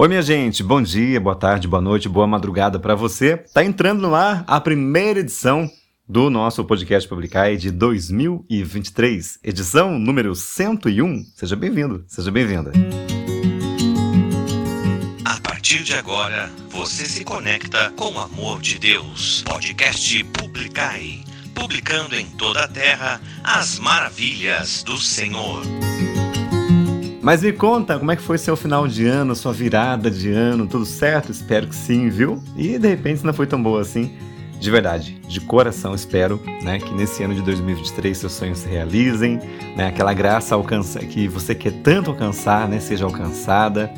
Oi, minha gente, bom dia, boa tarde, boa noite, boa madrugada para você. Tá entrando no ar a primeira edição do nosso podcast Publicai de 2023, edição número 101. Seja bem-vindo, seja bem-vinda. A partir de agora, você se conecta com o amor de Deus. Podcast Publicai, publicando em toda a terra as maravilhas do Senhor. Mas me conta, como é que foi seu final de ano, sua virada de ano, tudo certo? Espero que sim, viu? E de repente não foi tão boa assim. De verdade, de coração espero, né, que nesse ano de 2023 seus sonhos se realizem, né, aquela graça alcança que você quer tanto alcançar, né, seja alcançada.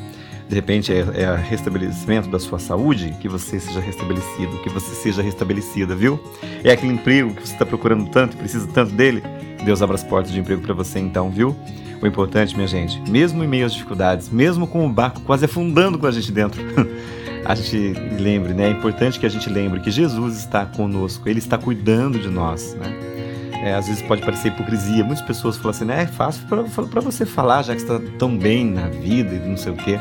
De repente é, é restabelecimento da sua saúde, que você seja restabelecido, que você seja restabelecida, viu? É aquele emprego que você está procurando tanto, precisa tanto dele. Deus abra as portas de emprego para você então, viu? O importante, minha gente, mesmo em meio às dificuldades, mesmo com o barco quase afundando com a gente dentro, a gente lembre, né? É importante que a gente lembre que Jesus está conosco, Ele está cuidando de nós, né? É, às vezes pode parecer hipocrisia. Muitas pessoas falam assim, né? É fácil para você falar, já que está tão bem na vida e não sei o quê,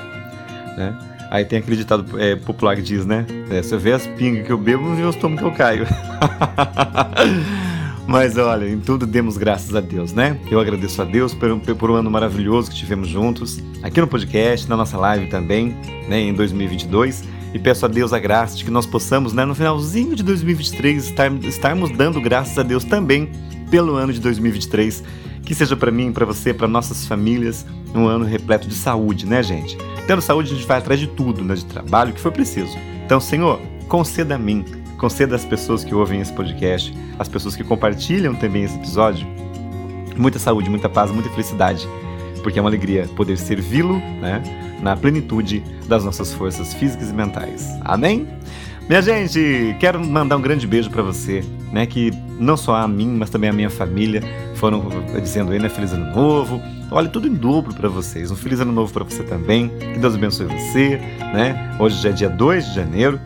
né? Aí tem aquele ditado é, popular que diz, né? É, eu ver as pingas que eu bebo, vê os tomos que eu caio. Mas olha, em tudo demos graças a Deus, né? Eu agradeço a Deus por, por um ano maravilhoso que tivemos juntos, aqui no podcast, na nossa live também, né, em 2022. E peço a Deus a graça de que nós possamos, né, no finalzinho de 2023, estar, estarmos dando graças a Deus também pelo ano de 2023. Que seja para mim, para você, para nossas famílias, um ano repleto de saúde, né, gente? Tendo saúde, a gente vai atrás de tudo, né, de trabalho, que for preciso. Então, Senhor, conceda a mim Conceda às pessoas que ouvem esse podcast, às pessoas que compartilham também esse episódio, muita saúde, muita paz, muita felicidade, porque é uma alegria poder servi-lo né, na plenitude das nossas forças físicas e mentais. Amém? Minha gente, quero mandar um grande beijo para você, né? Que não só a mim, mas também a minha família foram dizendo aí, né? Feliz ano novo. Olha, tudo em dobro para vocês. Um feliz ano novo para você também. Que Deus abençoe você, né? Hoje já é dia 2 de janeiro.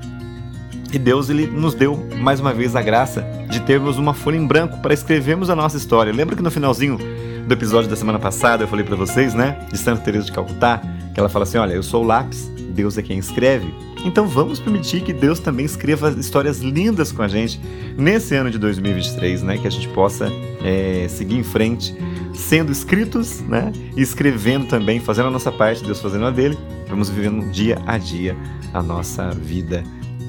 E Deus ele nos deu mais uma vez a graça de termos uma folha em branco para escrevermos a nossa história. Lembra que no finalzinho do episódio da semana passada eu falei para vocês, né, de Santa Teresa de Calcutá, que ela fala assim: "Olha, eu sou o lápis, Deus é quem escreve". Então vamos permitir que Deus também escreva histórias lindas com a gente nesse ano de 2023, né, que a gente possa é, seguir em frente sendo escritos, né, e escrevendo também, fazendo a nossa parte, Deus fazendo a dele. Vamos vivendo dia a dia a nossa vida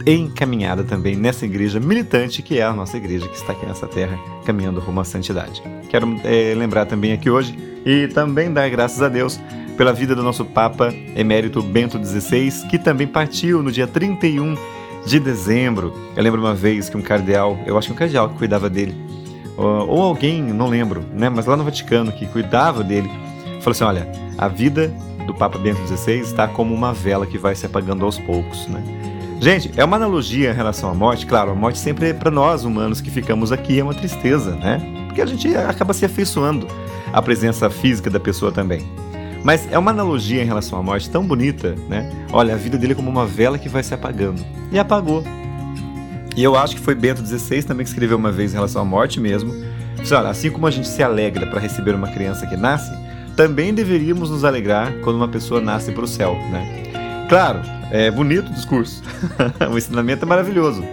encaminhada também nessa igreja militante que é a nossa igreja que está aqui nessa terra caminhando rumo à santidade. Quero é, lembrar também aqui hoje e também dar graças a Deus pela vida do nosso Papa Emérito Bento XVI, que também partiu no dia 31 de dezembro. Eu lembro uma vez que um cardeal, eu acho que um cardeal que cuidava dele, ou alguém, não lembro, né, mas lá no Vaticano que cuidava dele, falou assim: olha, a vida do Papa Bento XVI está como uma vela que vai se apagando aos poucos, né? Gente, é uma analogia em relação à morte. Claro, a morte sempre é para nós humanos que ficamos aqui é uma tristeza, né? Porque a gente acaba se afeiçoando à presença física da pessoa também. Mas é uma analogia em relação à morte tão bonita, né? Olha, a vida dele é como uma vela que vai se apagando. E apagou. E eu acho que foi Bento XVI também que escreveu uma vez em relação à morte mesmo. Olha, assim como a gente se alegra para receber uma criança que nasce, também deveríamos nos alegrar quando uma pessoa nasce para o céu, né? Claro, é bonito o discurso. o ensinamento é maravilhoso.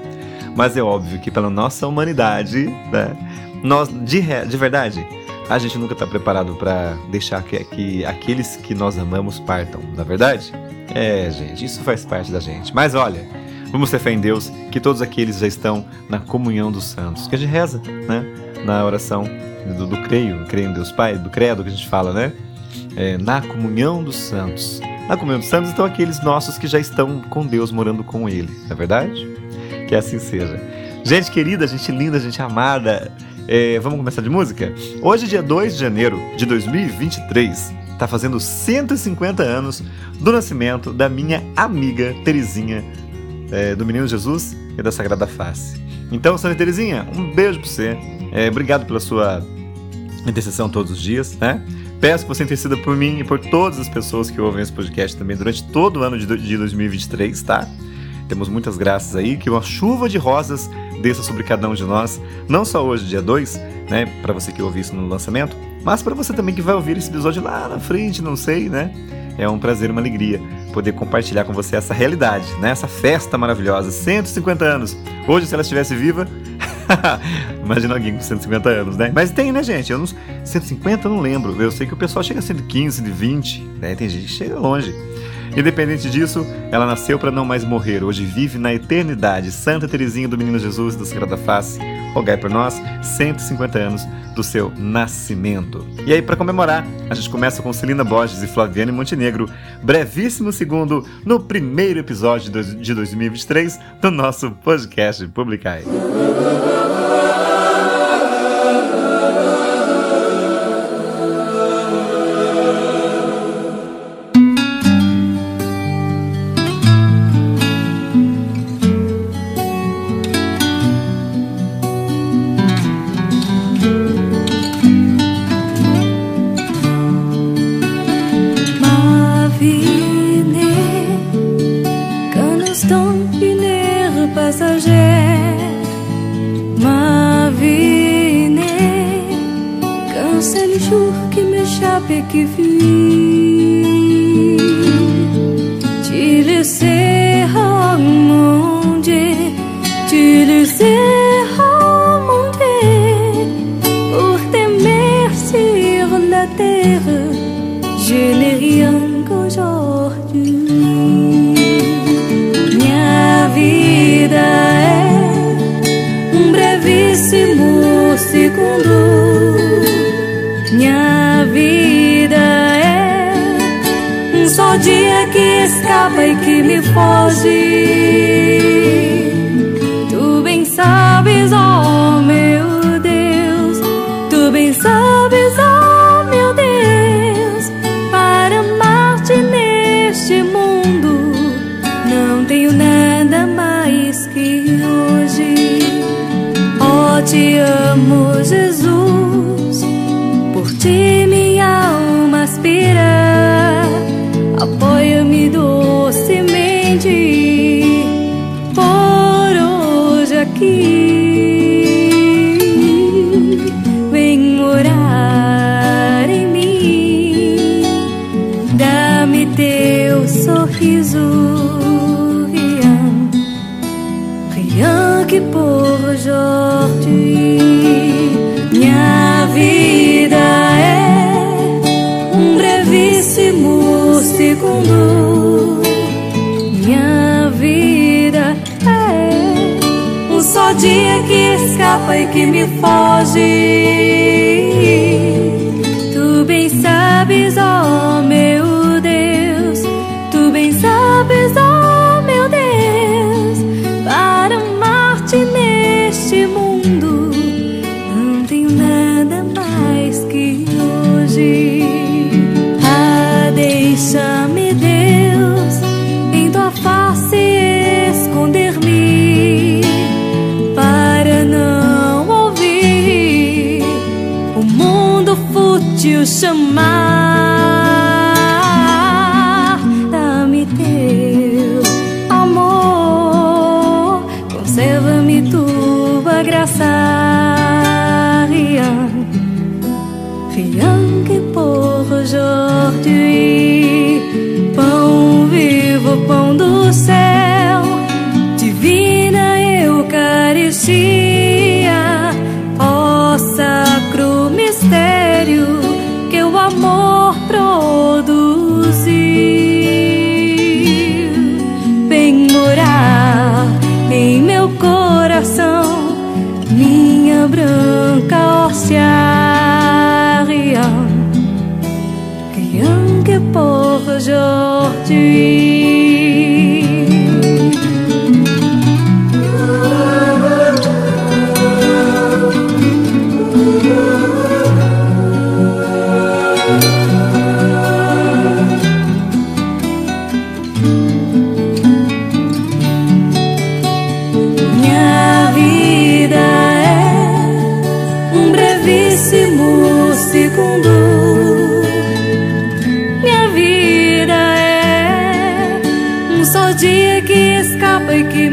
Mas é óbvio que pela nossa humanidade, né, nós, de, de verdade, a gente nunca está preparado para deixar que, que aqueles que nós amamos partam, na é verdade? É, gente, isso faz parte da gente. Mas olha, vamos ter fé em Deus que todos aqueles já estão na comunhão dos santos, que a gente reza, né? Na oração do, do creio, creio em Deus Pai, do credo que a gente fala, né? É, na comunhão dos santos. Na comunhão dos santos estão aqueles nossos que já estão com Deus, morando com Ele, não é verdade? Que assim seja. Gente querida, gente linda, gente amada, é, vamos começar de música? Hoje, dia 2 de janeiro de 2023, está fazendo 150 anos do nascimento da minha amiga Terezinha, é, do Menino Jesus e da Sagrada Face. Então, Santa Terezinha, um beijo para você. É, obrigado pela sua intercessão todos os dias, né? Peço que você interceda por mim e por todas as pessoas que ouvem esse podcast também durante todo o ano de 2023, tá? Temos muitas graças aí, que uma chuva de rosas desça sobre cada um de nós, não só hoje, dia 2, né, para você que ouve isso no lançamento, mas para você também que vai ouvir esse episódio lá na frente, não sei, né? É um prazer, uma alegria poder compartilhar com você essa realidade, né? Essa festa maravilhosa, 150 anos. Hoje, se ela estivesse viva, imagina alguém com 150 anos, né? Mas tem, né, gente? Eu não, 150 eu não lembro. Eu sei que o pessoal chega a 115, 120, né? Tem gente que chega longe. Independente disso, ela nasceu para não mais morrer. Hoje vive na eternidade. Santa Teresinha do Menino Jesus da Sagrada Face, rogai por nós 150 anos do seu nascimento. E aí, para comemorar, a gente começa com Celina Borges e Flaviane Montenegro, brevíssimo segundo no primeiro episódio de 2023 do nosso podcast Publicai. की sabes, oh meu Deus, para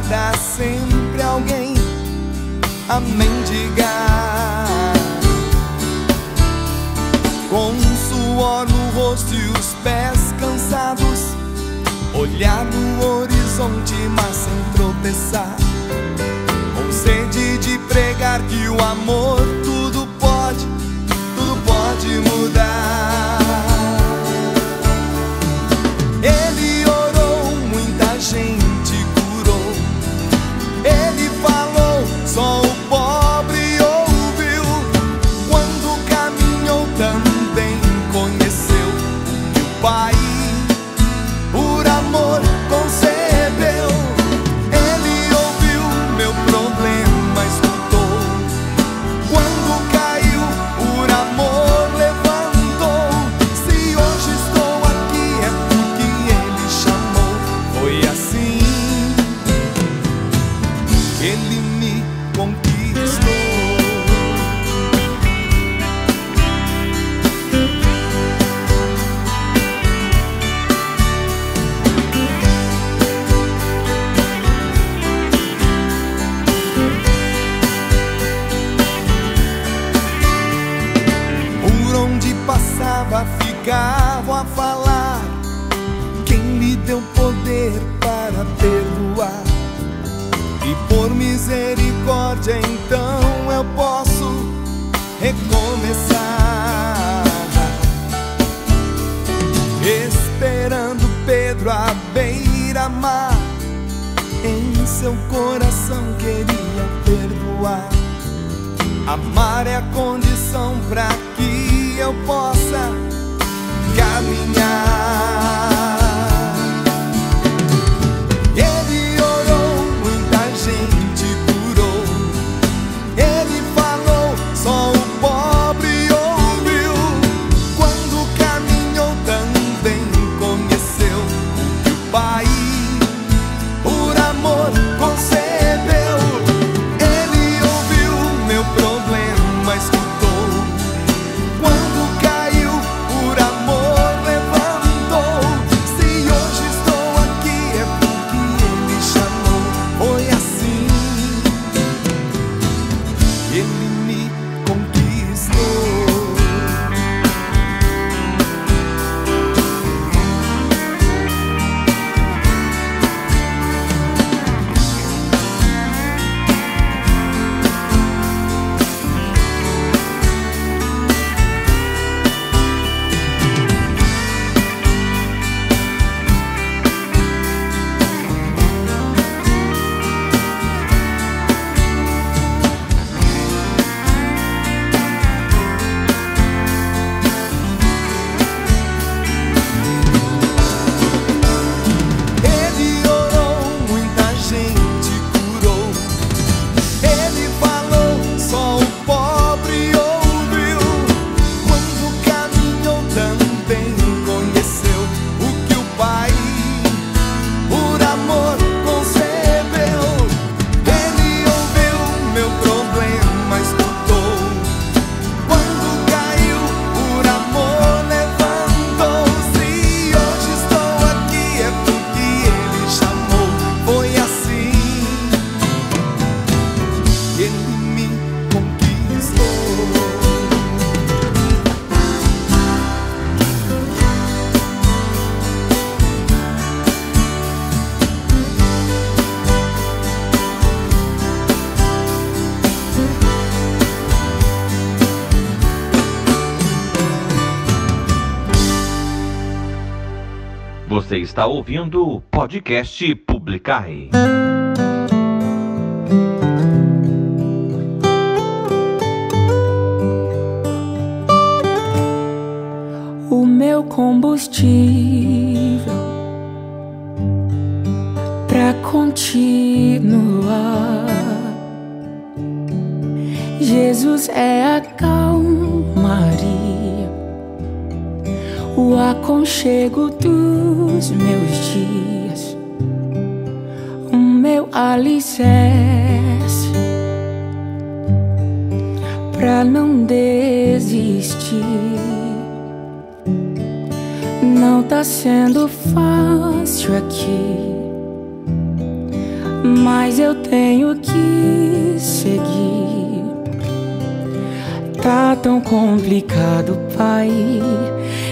encontrada sempre alguém a mendigar. Com suor no rosto e os pés cansados, olhar no horizonte, mas sem tropeçar. Com sede de pregar que o amor ouvindo o podcast publicar O meu combustível para continuar. Jesus é a calmaria aconchego dos meus dias, o meu alicerce pra não desistir. Não tá sendo fácil aqui, mas eu tenho que seguir. Tá tão complicado, pai.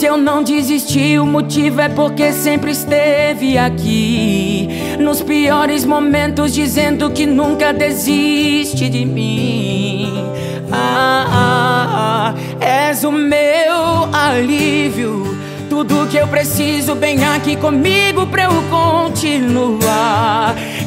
Se eu não desisti, o motivo é porque sempre esteve aqui. Nos piores momentos, dizendo que nunca desiste de mim. Ah, ah, ah, és o meu alívio. Tudo que eu preciso, vem aqui comigo pra eu continuar.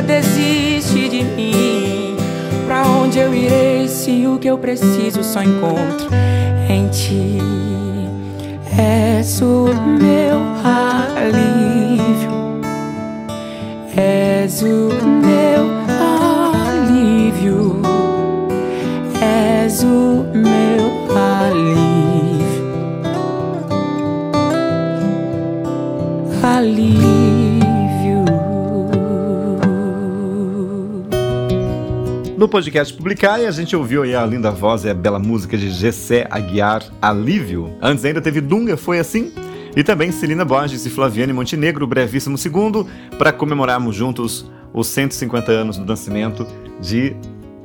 desiste de mim. Pra onde eu irei se o que eu preciso só encontro em ti? És o meu alívio, és o meu alívio, No podcast Publicar, a gente ouviu aí a linda voz e a bela música de Gessé Aguiar, Alívio. Antes ainda teve Dunga, Foi Assim? E também Celina Borges e Flaviane Montenegro, Brevíssimo Segundo, para comemorarmos juntos os 150 anos do nascimento de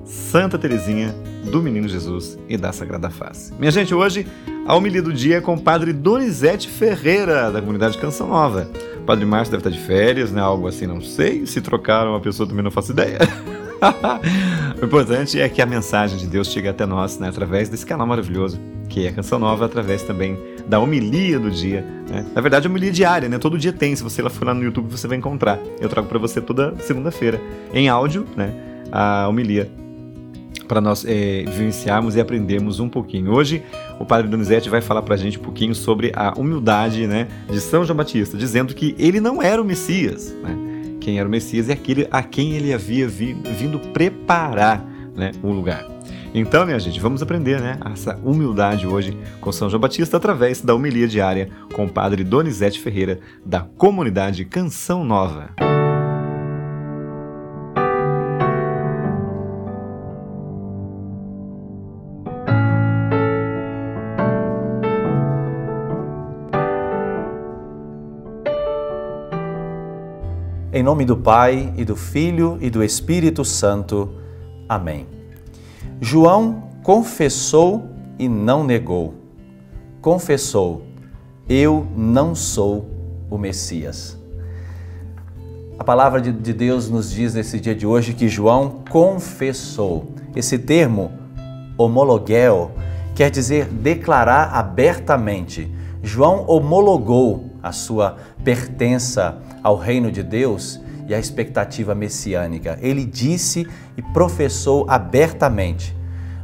Santa Teresinha, do Menino Jesus e da Sagrada Face. Minha gente, hoje a homilia do dia é com o padre Donizete Ferreira, da comunidade Canção Nova. O padre Márcio deve estar de férias, né? Algo assim, não sei. Se trocaram a pessoa também não faço ideia. O importante é que a mensagem de Deus chegue até nós né, através desse canal maravilhoso, que é a Canção Nova, através também da homilia do dia. Né? Na verdade, homilia diária, né? Todo dia tem. Se você for lá no YouTube, você vai encontrar. Eu trago para você toda segunda-feira, em áudio, né? A homilia para nós é, vivenciarmos e aprendermos um pouquinho. Hoje, o Padre Donizete vai falar para a gente um pouquinho sobre a humildade né, de São João Batista, dizendo que ele não era o Messias. Né? Quem era o Messias é aquele a quem ele havia vindo preparar né, o lugar. Então, minha gente, vamos aprender né, essa humildade hoje com São João Batista através da homilia diária com o Padre Donizete Ferreira, da comunidade Canção Nova. Nome do Pai e do Filho e do Espírito Santo. Amém. João confessou e não negou. Confessou: Eu não sou o Messias. A palavra de Deus nos diz nesse dia de hoje que João confessou. Esse termo, homologuel, quer dizer declarar abertamente. João homologou a sua pertença ao reino de Deus e à expectativa messiânica. Ele disse e professou abertamente.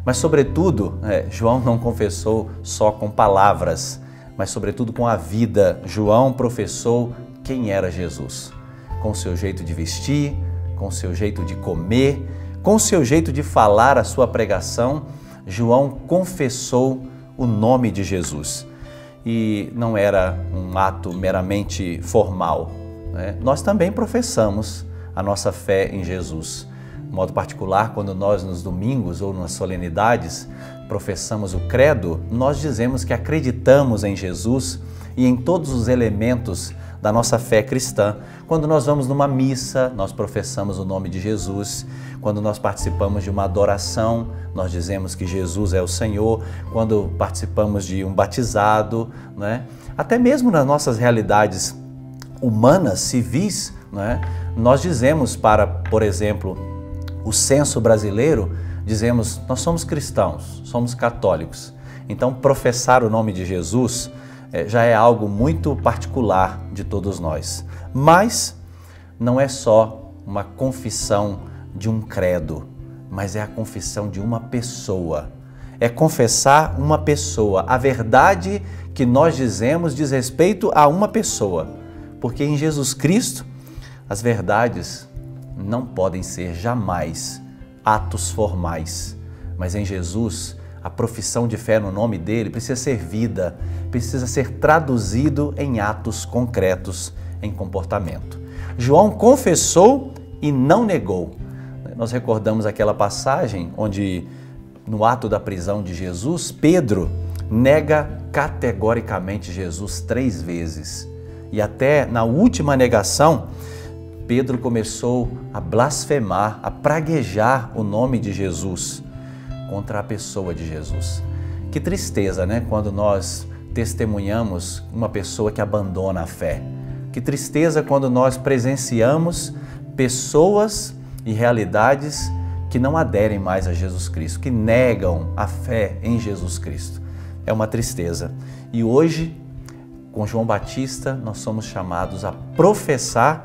Mas, sobretudo, é, João não confessou só com palavras, mas, sobretudo, com a vida. João professou quem era Jesus, com seu jeito de vestir, com seu jeito de comer, com seu jeito de falar a sua pregação. João confessou o nome de Jesus. E não era um ato meramente formal, né? Nós também professamos a nossa fé em Jesus. De modo particular, quando nós nos domingos ou nas solenidades professamos o credo, nós dizemos que acreditamos em Jesus e em todos os elementos da nossa fé cristã. Quando nós vamos numa missa, nós professamos o nome de Jesus. Quando nós participamos de uma adoração, nós dizemos que Jesus é o Senhor. Quando participamos de um batizado, né? até mesmo nas nossas realidades humanas, civis, né? nós dizemos para, por exemplo, o censo brasileiro, dizemos, nós somos cristãos, somos católicos. Então, professar o nome de Jesus é, já é algo muito particular de todos nós. Mas não é só uma confissão de um credo, mas é a confissão de uma pessoa. É confessar uma pessoa. A verdade que nós dizemos diz respeito a uma pessoa porque em Jesus Cristo as verdades não podem ser jamais atos formais, mas em Jesus a profissão de fé no nome dele precisa ser vida, precisa ser traduzido em atos concretos, em comportamento. João confessou e não negou. Nós recordamos aquela passagem onde, no ato da prisão de Jesus, Pedro nega categoricamente Jesus três vezes e até na última negação, Pedro começou a blasfemar, a praguejar o nome de Jesus contra a pessoa de Jesus. Que tristeza, né? Quando nós testemunhamos uma pessoa que abandona a fé. Que tristeza quando nós presenciamos pessoas e realidades que não aderem mais a Jesus Cristo, que negam a fé em Jesus Cristo. É uma tristeza. E hoje com João Batista, nós somos chamados a professar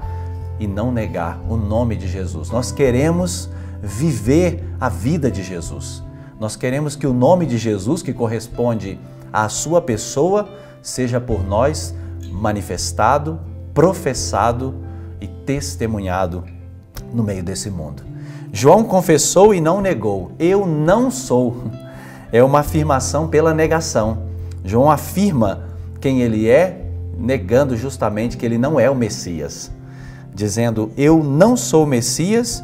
e não negar o nome de Jesus. Nós queremos viver a vida de Jesus. Nós queremos que o nome de Jesus, que corresponde à sua pessoa, seja por nós manifestado, professado e testemunhado no meio desse mundo. João confessou e não negou: Eu não sou. É uma afirmação pela negação. João afirma quem ele é, negando justamente que ele não é o Messias. Dizendo, eu não sou o Messias,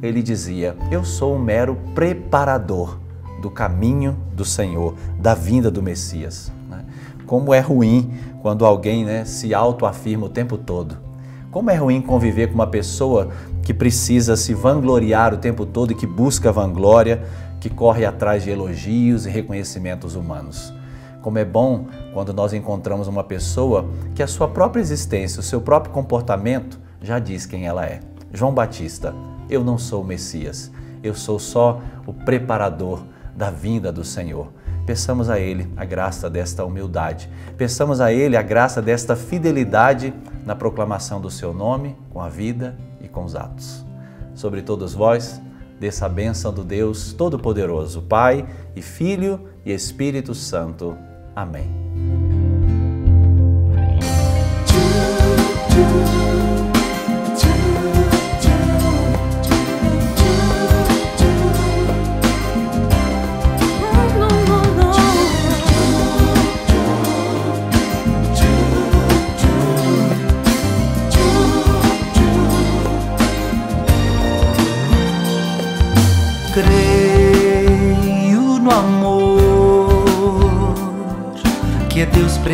ele dizia, eu sou um mero preparador do caminho do Senhor, da vinda do Messias. Né? Como é ruim quando alguém né, se autoafirma o tempo todo. Como é ruim conviver com uma pessoa que precisa se vangloriar o tempo todo e que busca vanglória, que corre atrás de elogios e reconhecimentos humanos. Como é bom quando nós encontramos uma pessoa que a sua própria existência, o seu próprio comportamento já diz quem ela é. João Batista, eu não sou o Messias, eu sou só o preparador da vinda do Senhor. Peçamos a Ele a graça desta humildade, peçamos a Ele a graça desta fidelidade na proclamação do Seu nome, com a vida e com os atos. Sobre todos vós, desça a bênção do Deus Todo-Poderoso, Pai e Filho e Espírito Santo. Amém.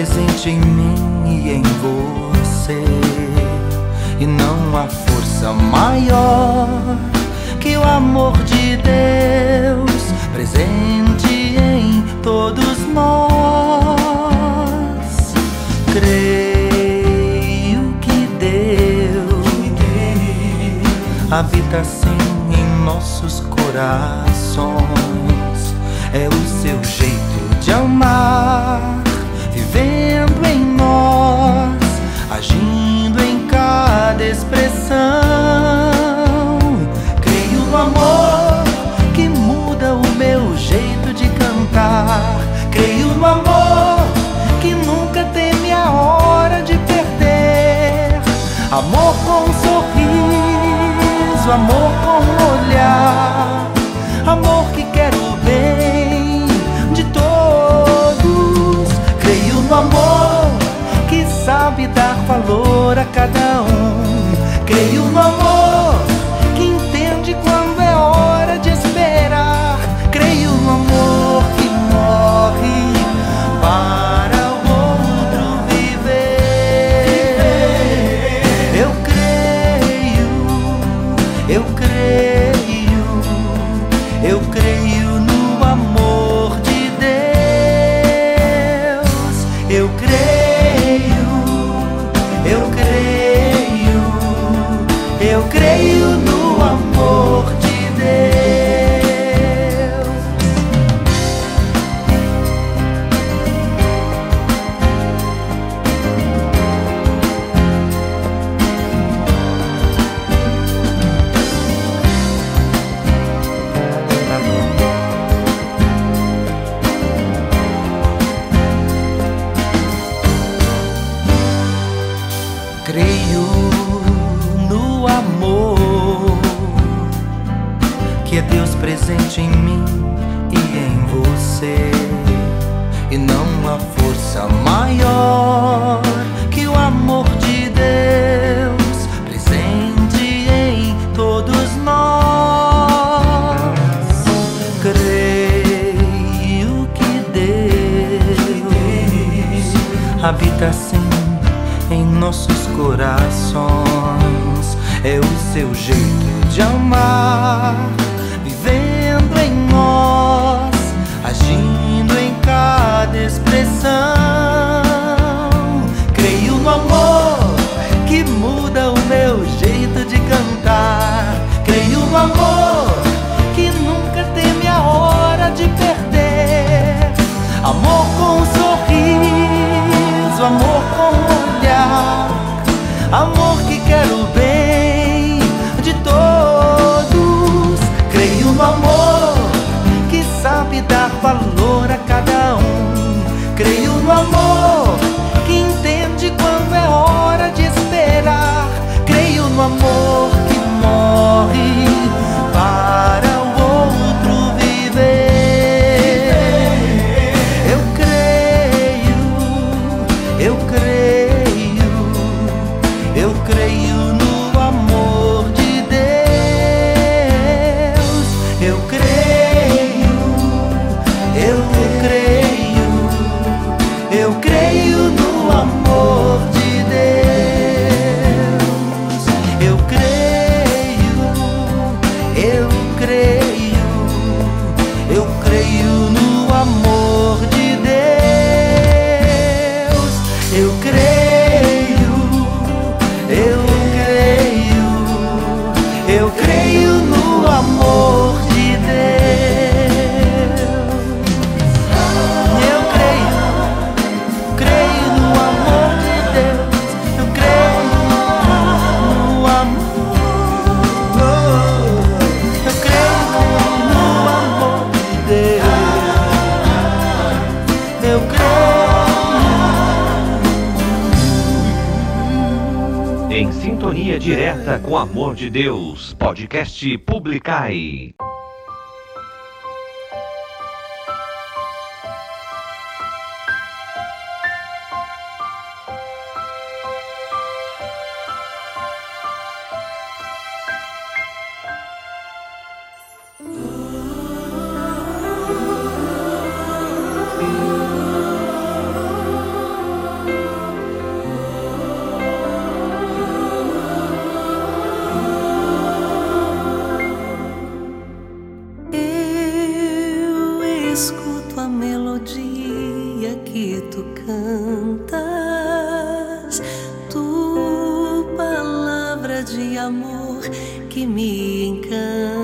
Presente em mim e em você, e não há força maior que o amor de Deus presente em todos nós. Creio que Deus habita assim em nossos corações. É o seu jeito de amar, vivendo em nós, agindo em cada expressão. Creio no amor que muda o meu jeito de cantar. Creio no amor que nunca teme a hora de perder. Amor com um sorriso, amor com um olhar, sabe dar valor a cada um. Creio no amor amor de Deus, podcast Publicai. melodia que tu cantas, tu palavra de amor que me encanta.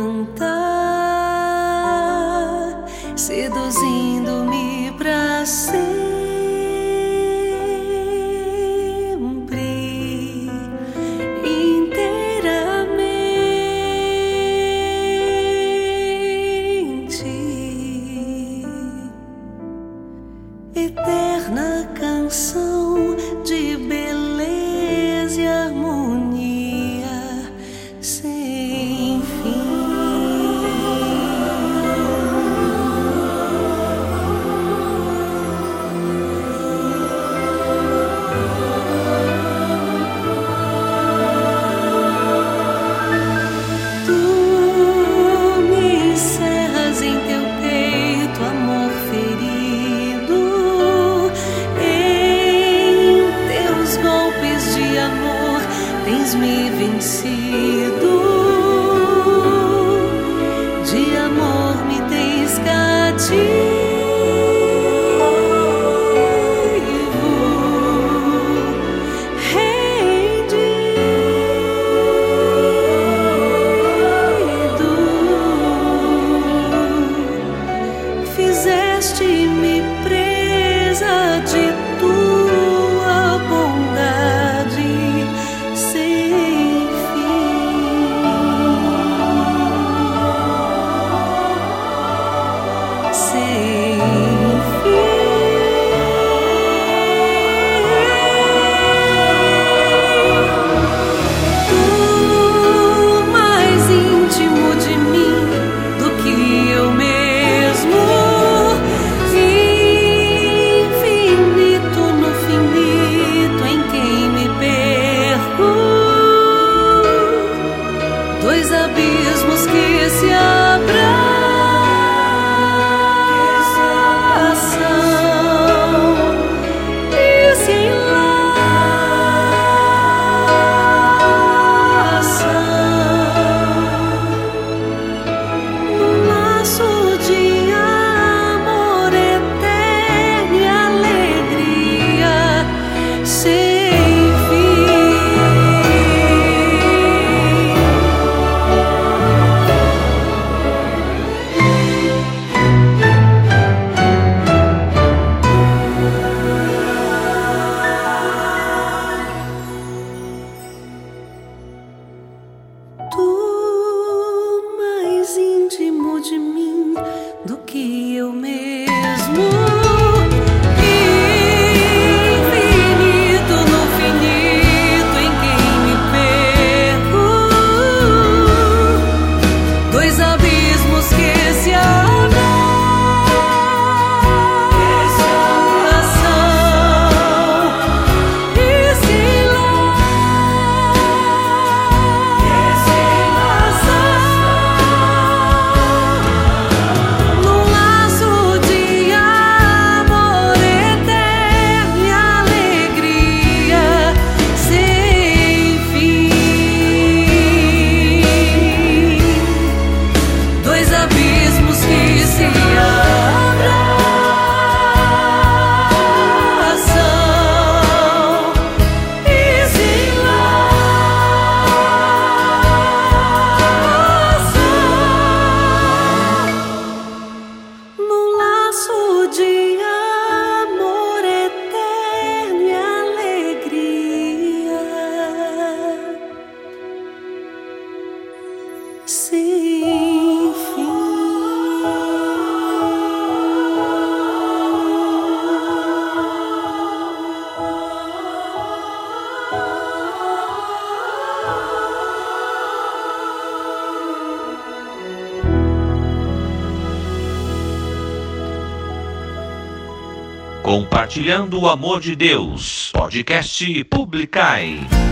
Compartilhando o amor de Deus. Podcast Publicai.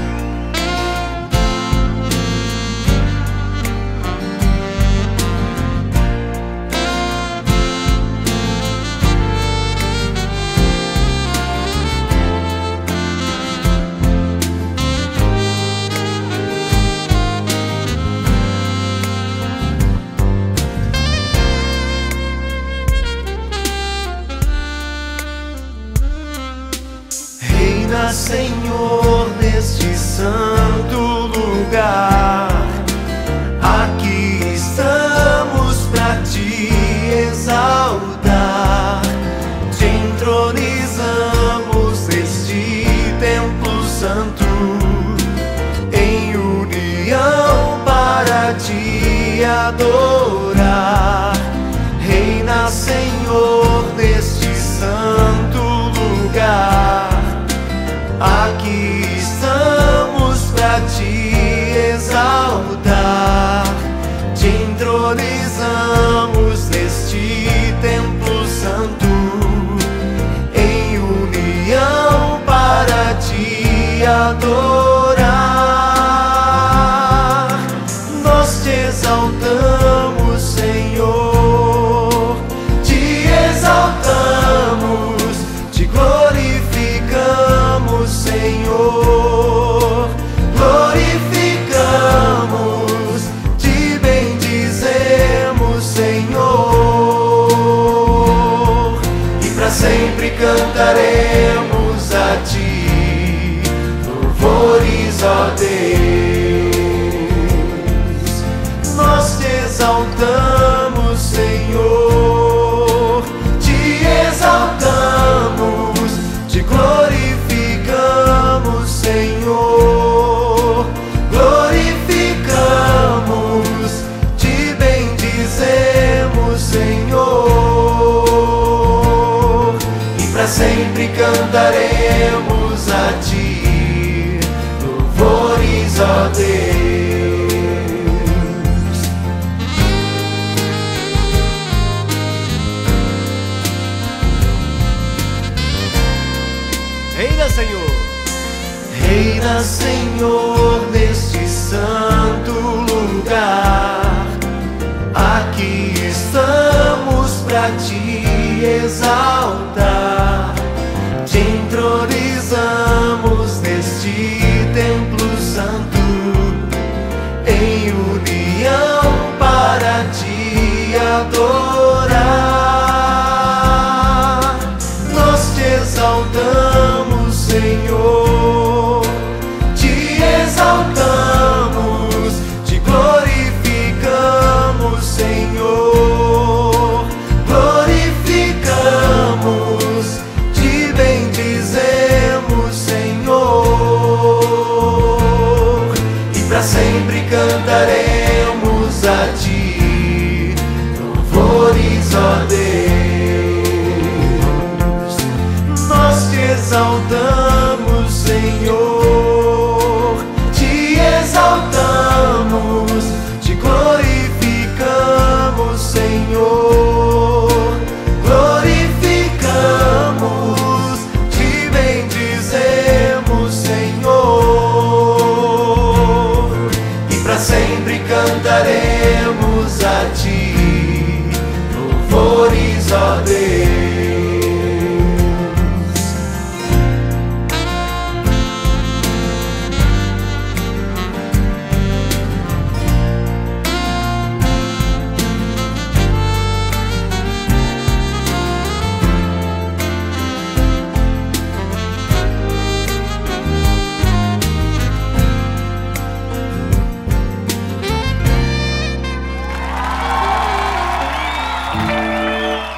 Senhor, neste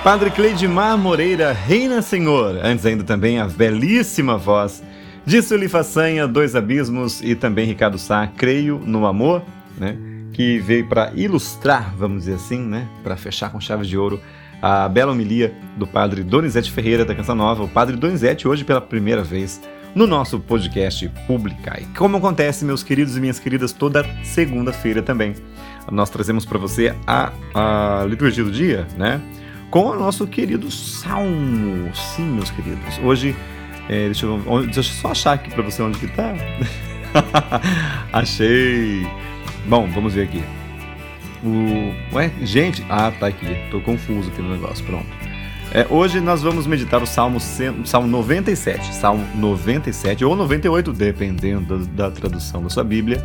Padre Cleidimar Moreira, Reina Senhor. Antes ainda também a belíssima voz de Sueli Façanha, Dois Abismos e também Ricardo Sá, Creio no Amor, né? Que veio para ilustrar, vamos dizer assim, né? Para fechar com chave de ouro a bela homilia do Padre Donizete Ferreira da Canção Nova. O Padre Donizete hoje pela primeira vez no nosso podcast Publicai. Como acontece, meus queridos e minhas queridas, toda segunda-feira também. Nós trazemos para você a, a liturgia do dia, né? Com o nosso querido Salmo. Sim, meus queridos. Hoje, é, deixa, eu, deixa eu só achar aqui para você onde que tá. Achei. Bom, vamos ver aqui. O... Ué, gente. Ah, tá aqui. Tô confuso aqui no negócio. Pronto. É, hoje nós vamos meditar o Salmo, Salmo 97. Salmo 97 ou 98, dependendo da, da tradução da sua Bíblia.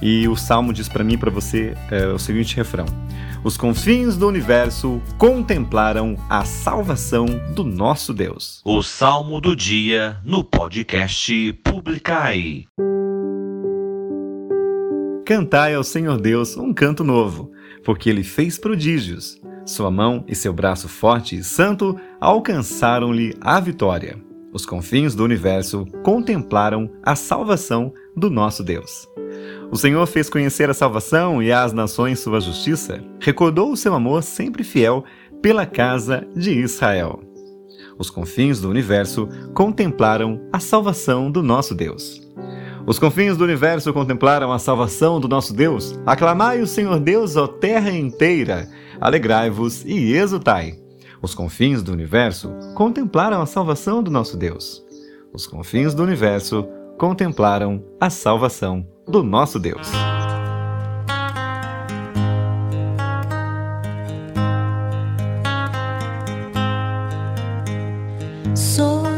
E o Salmo diz para mim e para você é, o seguinte refrão: Os confins do universo contemplaram a salvação do nosso Deus. O Salmo do Dia no podcast Publicai. Cantai ao Senhor Deus um canto novo, porque ele fez prodígios. Sua mão e seu braço forte e santo alcançaram-lhe a vitória. Os confins do universo contemplaram a salvação do nosso Deus. O Senhor fez conhecer a salvação e às nações sua justiça, recordou o seu amor sempre fiel pela casa de Israel. Os confins do universo contemplaram a salvação do nosso Deus. Os confins do universo contemplaram a salvação do nosso Deus. Aclamai o Senhor Deus, ó terra inteira. Alegrai-vos e exultai. Os confins do universo contemplaram a salvação do nosso Deus. Os confins do universo contemplaram a salvação do nosso Deus. Só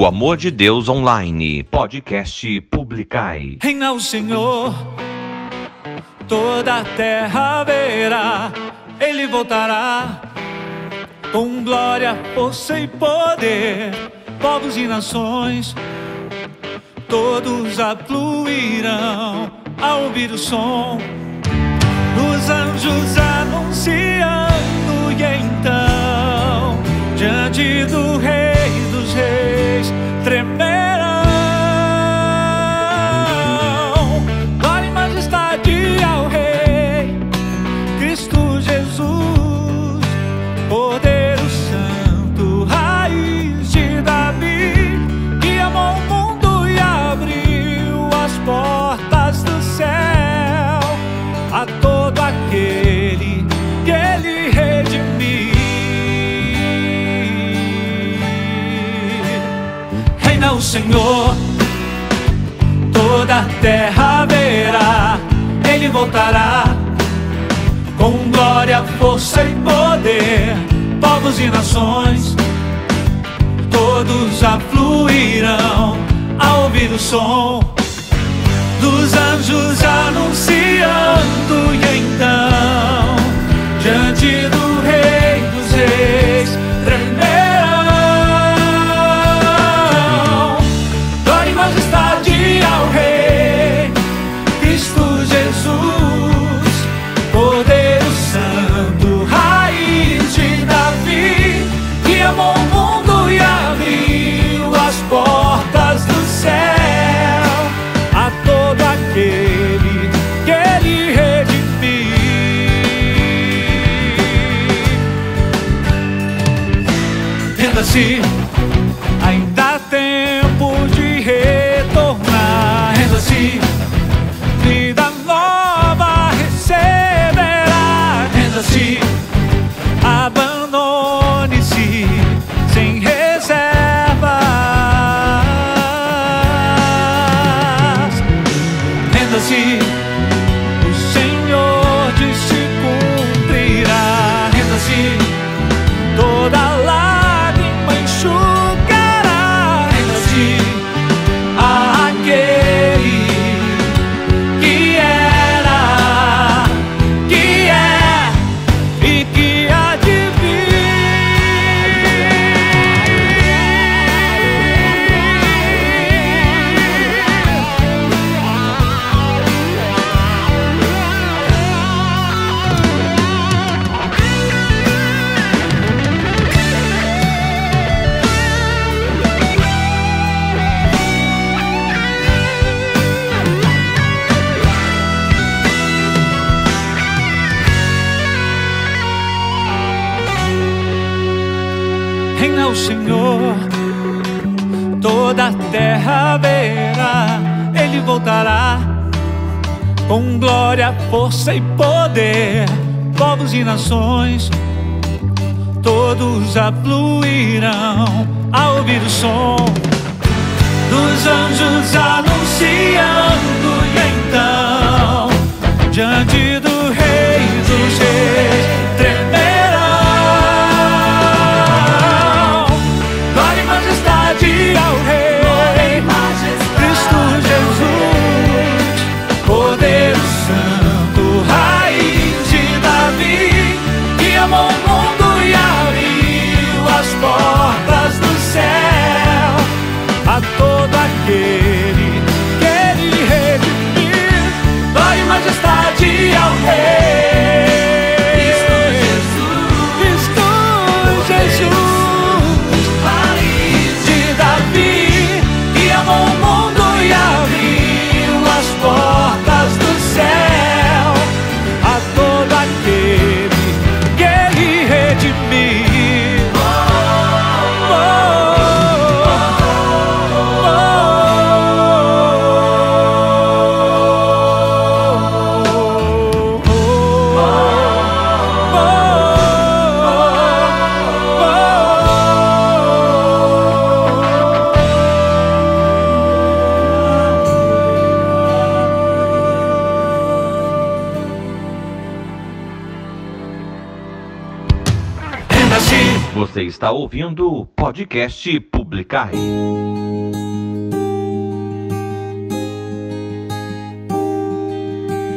O Amor de Deus Online, podcast Publicai. Reina o Senhor, toda a terra verá, ele voltará com glória, força e poder. Povos e nações, todos afluirão ao ouvir o som dos anjos anunciando. E então, diante do Rei reis, tremendo. Senhor, toda a terra verá, ele voltará com glória, força e poder, povos e nações, todos afluirão ao ouvir o som dos anjos anunciando, e então, diante do Rei dos Reis. see. sem poder, povos e nações, todos a fluir. está ouvindo o podcast Publicar.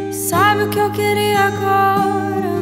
Sabe o que eu queria agora?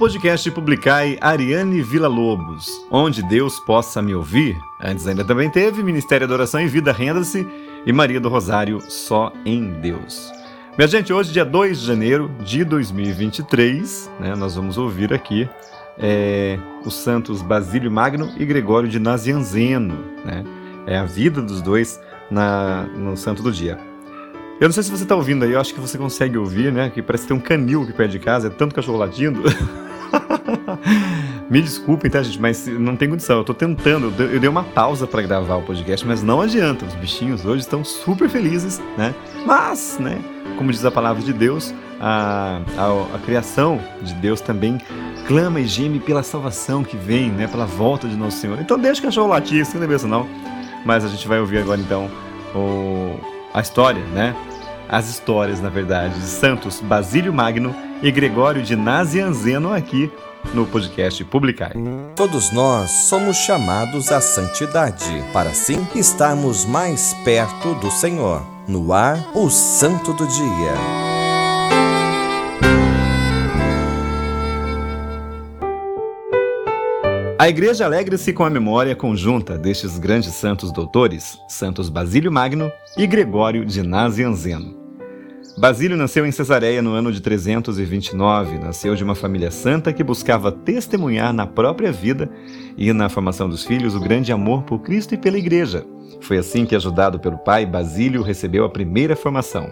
Podcast Publicai Ariane Vila Lobos, onde Deus possa me ouvir. Antes ainda também teve Ministério da Oração e Vida Renda-se e Maria do Rosário Só em Deus. Minha gente, hoje, dia 2 de janeiro de 2023, né, nós vamos ouvir aqui é, os santos Basílio Magno e Gregório de Nazianzeno. Né? É a vida dos dois na, no santo do dia. Eu não sei se você está ouvindo aí, eu acho que você consegue ouvir, né? Que parece que tem um canil aqui perto de casa, é tanto cachorro latindo. Me desculpem, tá, gente, mas não tem condição. Eu tô tentando, eu dei- eu dei uma pausa para gravar o podcast, mas não adianta. Os bichinhos hoje estão super felizes, né? Mas, né, como diz a palavra de Deus, a, a, a criação de Deus também clama e geme pela salvação que vem, né? Pela volta de Nosso Senhor. Então deixa o cachorro latir, sem cabeça não. Mas a gente vai ouvir agora então o, a história, né? As histórias, na verdade, de Santos Basílio Magno e Gregório de Nazianzeno aqui no podcast Publicai. Todos nós somos chamados à santidade, para assim estarmos mais perto do Senhor. No ar, o Santo do Dia. A igreja alegra-se com a memória conjunta destes grandes santos doutores, Santos Basílio Magno e Gregório de Nazianzeno. Basílio nasceu em Cesareia no ano de 329. Nasceu de uma família santa que buscava testemunhar na própria vida e na formação dos filhos o grande amor por Cristo e pela Igreja. Foi assim que, ajudado pelo pai, Basílio recebeu a primeira formação.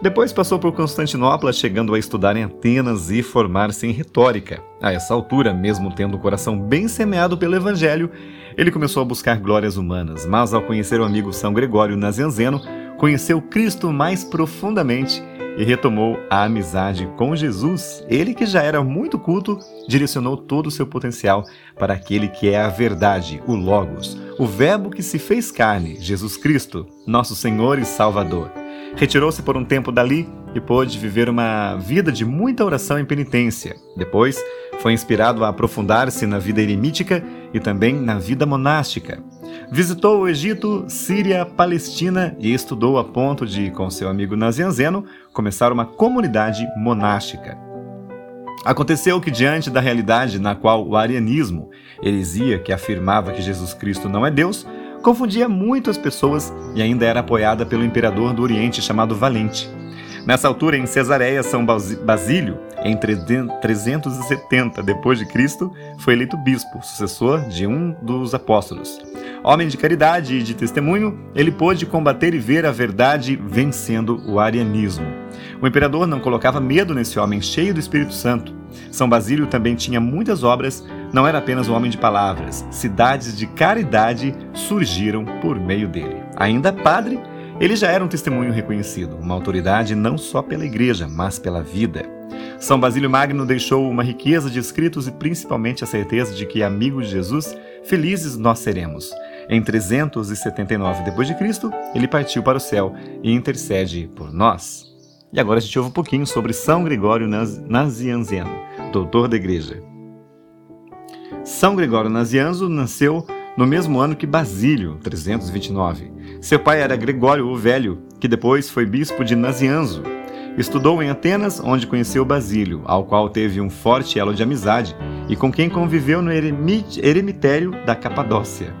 Depois passou por Constantinopla, chegando a estudar em Atenas e formar-se em retórica. A essa altura, mesmo tendo o coração bem semeado pelo evangelho, ele começou a buscar glórias humanas, mas ao conhecer o amigo São Gregório Nazianzeno, conheceu Cristo mais profundamente e retomou a amizade com Jesus. Ele, que já era muito culto, direcionou todo o seu potencial para aquele que é a verdade, o Logos, o Verbo que se fez carne, Jesus Cristo, nosso Senhor e Salvador. Retirou-se por um tempo dali e pôde viver uma vida de muita oração e penitência. Depois, foi inspirado a aprofundar-se na vida eremítica e também na vida monástica. Visitou o Egito, Síria, Palestina e estudou a ponto de, com seu amigo Nazianzeno, começar uma comunidade monástica. Aconteceu que, diante da realidade na qual o arianismo, heresia que afirmava que Jesus Cristo não é Deus, confundia muito as pessoas e ainda era apoiada pelo imperador do Oriente chamado Valente. Nessa altura, em Cesareia, São Basílio, em 370 depois de Cristo, foi eleito bispo, sucessor de um dos apóstolos. Homem de caridade e de testemunho, ele pôde combater e ver a verdade vencendo o arianismo. O imperador não colocava medo nesse homem cheio do Espírito Santo. São Basílio também tinha muitas obras, não era apenas um homem de palavras. Cidades de caridade surgiram por meio dele. Ainda padre, ele já era um testemunho reconhecido, uma autoridade não só pela igreja, mas pela vida. São Basílio Magno deixou uma riqueza de escritos e principalmente a certeza de que, amigos de Jesus, felizes nós seremos. Em 379 d.C., ele partiu para o céu e intercede por nós. E agora a gente ouve um pouquinho sobre São Gregório Nazianzeno, doutor da igreja. São Gregório Nazianzo nasceu no mesmo ano que Basílio, 329. Seu pai era Gregório o Velho, que depois foi bispo de Nazianzo. Estudou em Atenas, onde conheceu Basílio, ao qual teve um forte elo de amizade e com quem conviveu no eremitério da Capadócia.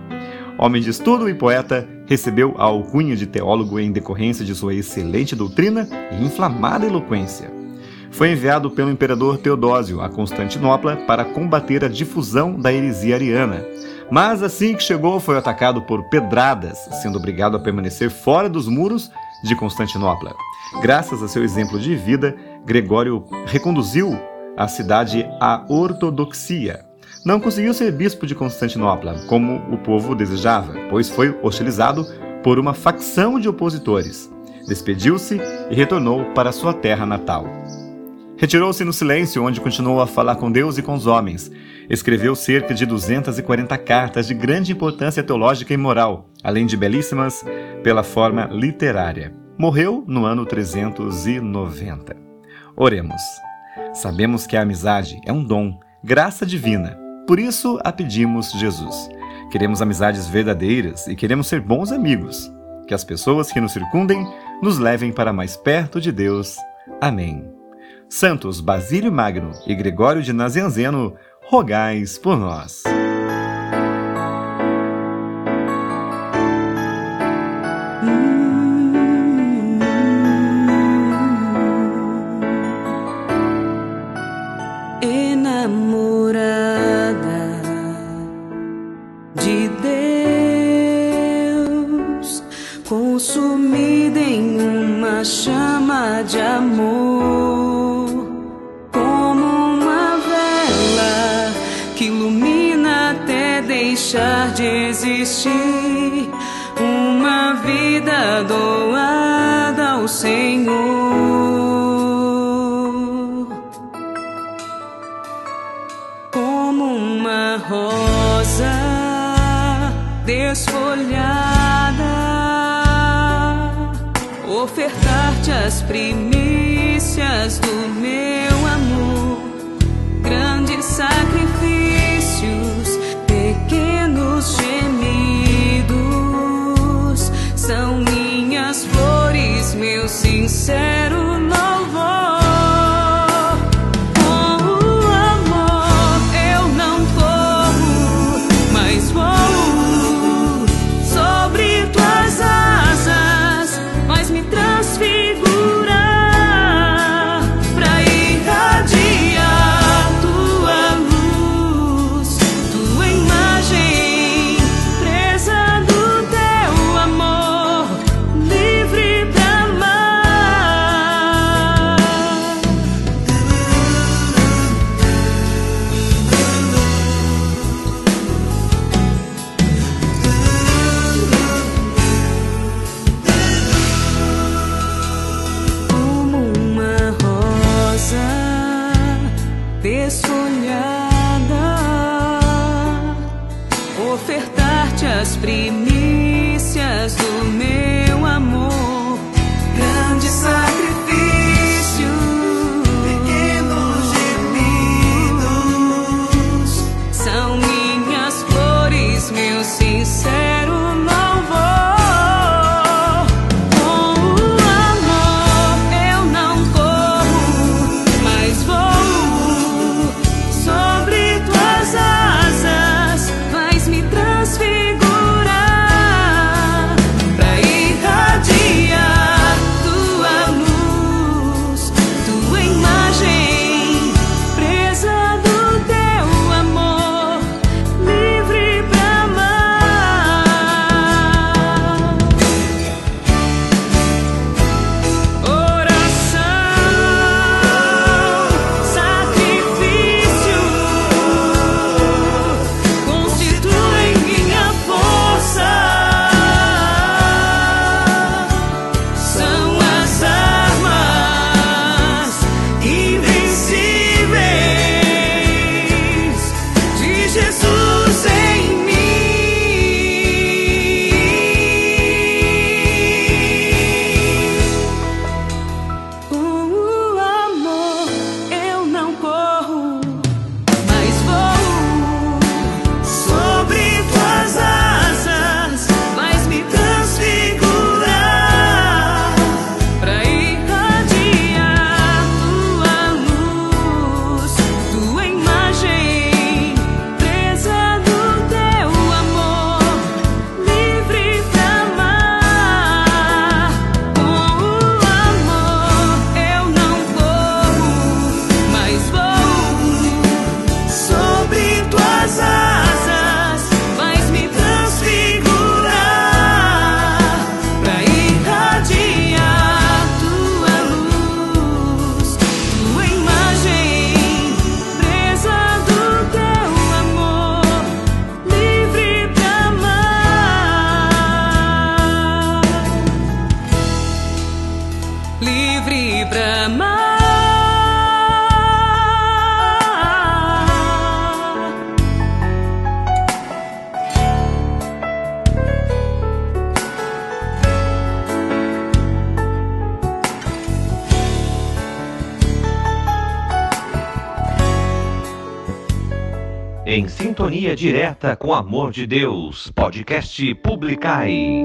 Homem de estudo e poeta, recebeu a alcunha de teólogo em decorrência de sua excelente doutrina e inflamada eloquência. Foi enviado pelo imperador Teodósio a Constantinopla para combater a difusão da heresia ariana, mas assim que chegou, foi atacado por pedradas, sendo obrigado a permanecer fora dos muros de Constantinopla. Graças a seu exemplo de vida, Gregório reconduziu a cidade à ortodoxia. Não conseguiu ser bispo de Constantinopla, como o povo desejava, pois foi hostilizado por uma facção de opositores. Despediu-se e retornou para sua terra natal. Retirou-se no silêncio, onde continuou a falar com Deus e com os homens. Escreveu cerca de 240 cartas de grande importância teológica e moral, além de belíssimas pela forma literária. Morreu no ano 390. Oremos. Sabemos que a amizade é um dom, graça divina. Por isso a pedimos, Jesus. Queremos amizades verdadeiras e queremos ser bons amigos. Que as pessoas que nos circundem nos levem para mais perto de Deus. Amém. Santos Basílio Magno e Gregório de Nazianzeno, rogais por nós. Enamorada de Deus, consumida em uma chama de amor. As primícias do meu amor, grande sacrifícios pequenos gemidos são minhas flores, meu sincero Sintonia Direta com Amor de Deus, podcast Publicai.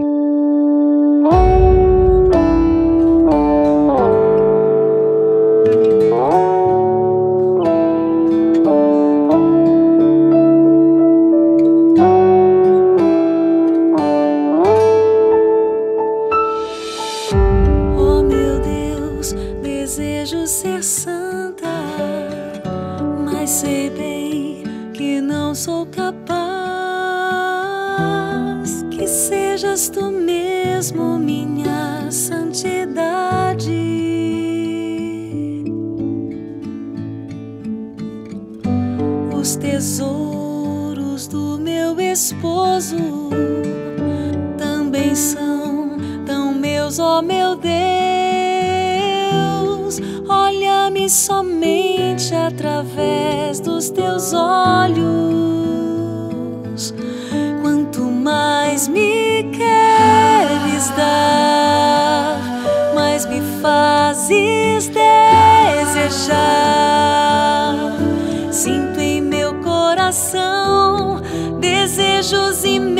desejos imensos.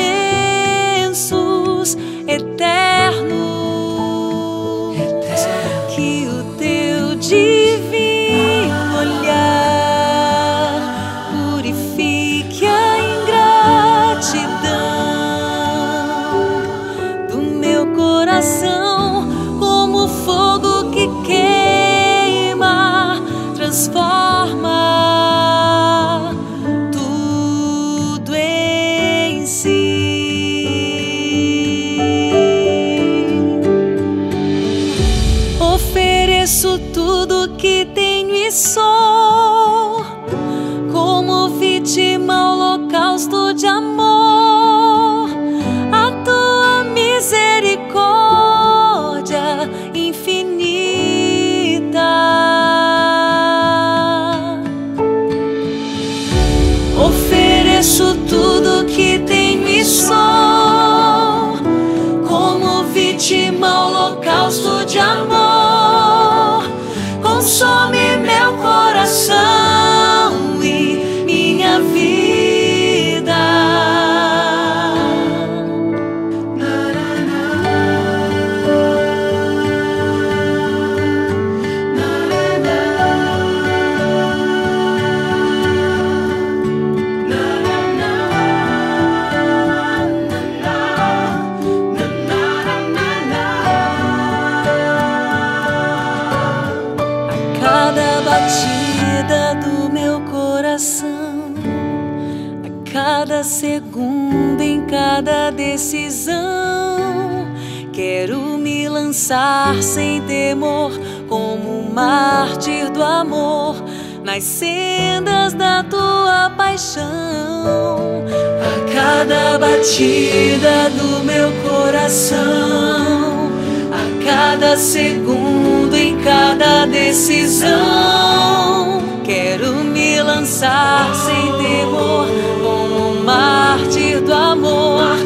Sem temor, como um mártir do amor, nas sendas da tua paixão. A cada batida do meu coração, a cada segundo, em cada decisão, quero me lançar sem temor, como um mártir do amor,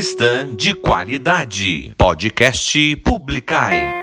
cristã de qualidade. Podcast Publicai.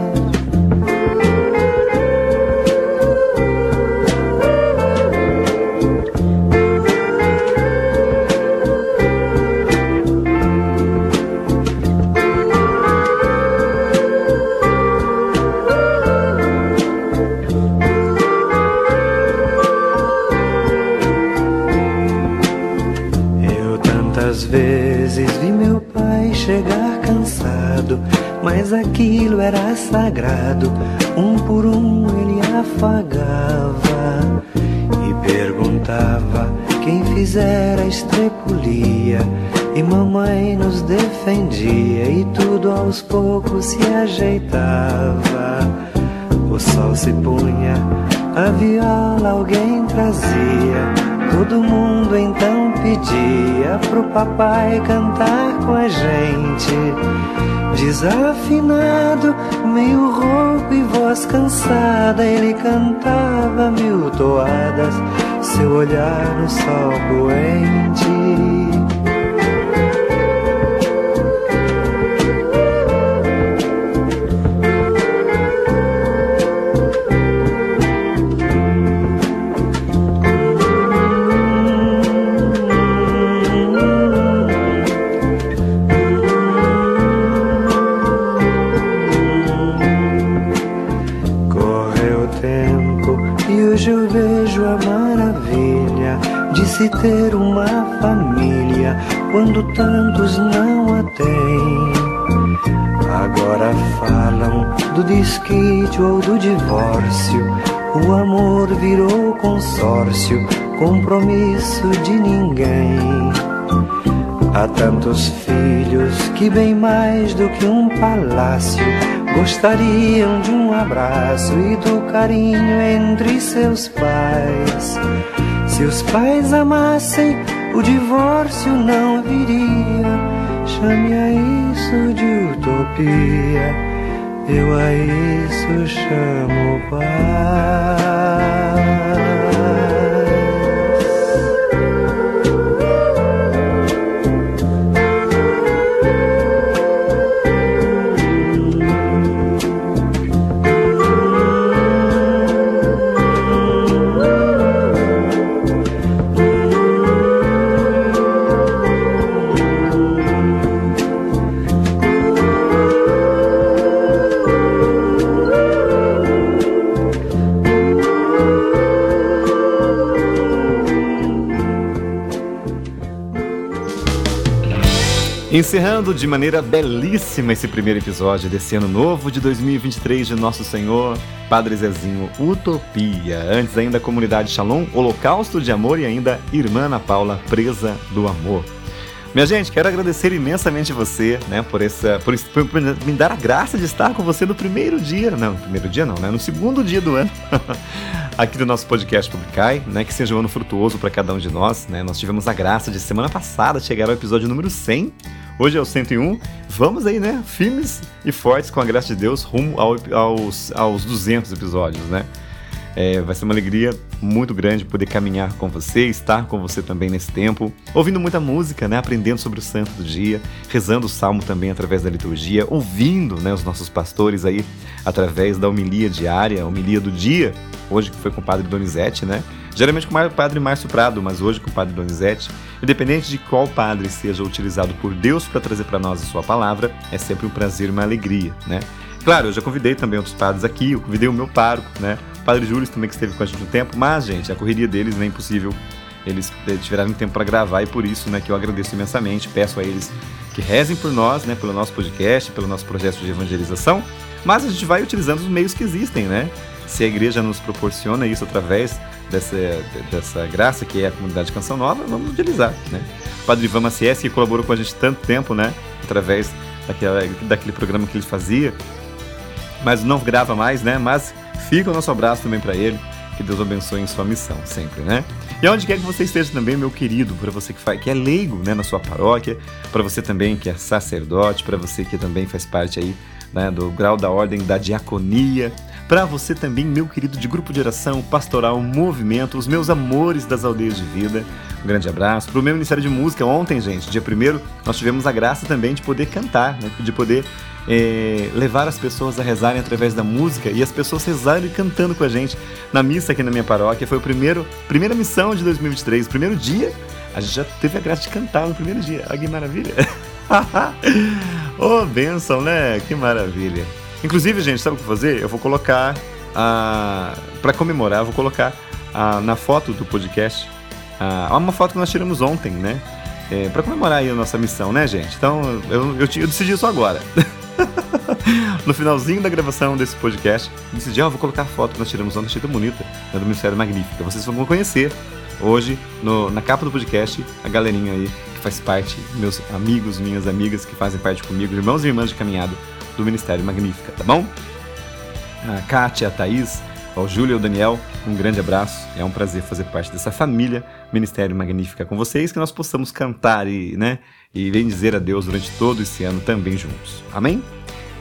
Papai cantar com a gente. Desafinado, meio rouco e voz cansada, ele cantava mil toadas, seu olhar no sol poente. Se ter uma família quando tantos não a têm. Agora falam do desquite ou do divórcio. O amor virou consórcio compromisso de ninguém. Há tantos filhos que, bem mais do que um palácio, gostariam de um abraço e do carinho entre seus pais. Se os pais amassem, o divórcio não viria. Chame a isso de utopia, eu a isso chamo paz. Encerrando de maneira belíssima esse primeiro episódio desse ano novo de 2023 de Nosso Senhor, Padre Zezinho, Utopia. Antes ainda comunidade Shalom, Holocausto de Amor e ainda Irmã Ana Paula, Presa do Amor. Minha gente, quero agradecer imensamente você, né, por essa, por, por, me dar a graça de estar com você no primeiro dia, não, no primeiro dia não, né, no segundo dia do ano, aqui do nosso podcast Publicai, né, que seja um ano frutuoso para cada um de nós, né, nós tivemos a graça de semana passada chegar ao episódio número 100, Hoje é o 101. Vamos aí, né? Firmes e fortes com a graça de Deus rumo ao, aos, aos 200 episódios, né? É, vai ser uma alegria muito grande poder caminhar com você, estar com você também nesse tempo, ouvindo muita música, né, aprendendo sobre o santo do dia, rezando o salmo também através da liturgia, ouvindo, né, os nossos pastores aí através da homilia diária, homilia do dia, hoje que foi com o Padre Donizete, né? Geralmente com o Padre Márcio Prado, mas hoje com o Padre Donizete. Independente de qual padre seja utilizado por Deus para trazer para nós a sua palavra, é sempre um prazer e uma alegria, né? Claro, eu já convidei também outros padres aqui, eu convidei o meu pároco, né? O padre Júlio também que esteve com a gente um tempo, mas, gente, a correria deles não é impossível eles eh, tiveram tempo para gravar e por isso, né, que eu agradeço imensamente, peço a eles que rezem por nós, né, pelo nosso podcast, pelo nosso projeto de evangelização, mas a gente vai utilizando os meios que existem, né? Se a igreja nos proporciona isso através dessa, dessa graça que é a comunidade Canção Nova, vamos utilizar, né? Padre Ivan Maciés, que colaborou com a gente tanto tempo, né? Através daquela, daquele programa que ele fazia, mas não grava mais, né? Mas fica o nosso abraço também para ele. Que Deus abençoe em sua missão sempre, né? E onde quer que você esteja também, meu querido, para você que, faz, que é leigo né, na sua paróquia, para você também que é sacerdote, para você que também faz parte aí né, do grau da ordem da diaconia, para você também, meu querido de grupo de oração, pastoral, movimento, os meus amores das aldeias de vida. Um grande abraço. Para o meu Ministério de Música, ontem, gente, dia 1 nós tivemos a graça também de poder cantar, né? de poder é, levar as pessoas a rezarem através da música e as pessoas rezarem e cantando com a gente na missa aqui na minha paróquia. Foi a primeiro, primeira missão de 2023, o primeiro dia. A gente já teve a graça de cantar no primeiro dia. Olha que maravilha! Ô, oh, bênção, né? Que maravilha! Inclusive, gente, sabe o que fazer? Eu vou colocar a. Para comemorar, eu vou colocar a, na foto do podcast uma foto que nós tiramos ontem, né? É, para comemorar aí a nossa missão, né, gente? Então, eu, eu, eu decidi isso agora. no finalzinho da gravação desse podcast, decidi, ó, oh, vou colocar a foto que nós tiramos ontem, achei tão bonita, né, do Ministério Magnífica. Vocês vão conhecer hoje, no, na capa do podcast, a galerinha aí que faz parte, meus amigos, minhas amigas que fazem parte comigo, irmãos e irmãs de caminhada do Ministério Magnífica, tá bom? A Kátia, a Thaís, ao Júlio e ao Daniel, um grande abraço. É um prazer fazer parte dessa família Ministério Magnífica com vocês, que nós possamos cantar e, né, e bendizer a Deus durante todo esse ano também juntos. Amém?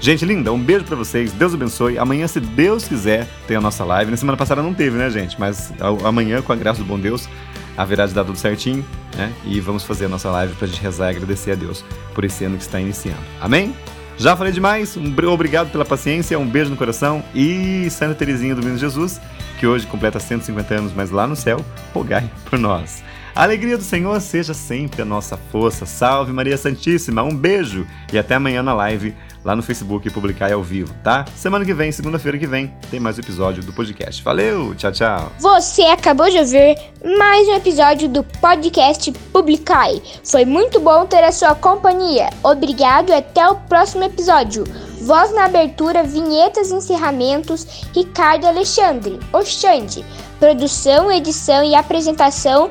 Gente linda, um beijo para vocês, Deus abençoe. Amanhã, se Deus quiser, tem a nossa live. Na semana passada não teve, né, gente? Mas amanhã, com a graça do bom Deus, haverá de dar tudo certinho, né? E vamos fazer a nossa live pra gente rezar e agradecer a Deus por esse ano que está iniciando. Amém? Já falei demais, um obrigado pela paciência, um beijo no coração e Santa Teresinha do Menino Jesus, que hoje completa 150 anos, mas lá no céu, rogai por nós. A alegria do Senhor seja sempre a nossa força. Salve Maria Santíssima, um beijo e até amanhã na live lá no Facebook e publicar ao vivo, tá? Semana que vem, segunda-feira que vem, tem mais um episódio do podcast. Valeu, tchau, tchau. Você acabou de ouvir mais um episódio do podcast Publicai. Foi muito bom ter a sua companhia. Obrigado e até o próximo episódio. Voz na abertura, vinhetas e encerramentos, Ricardo Alexandre, Oxande. Produção, edição e apresentação: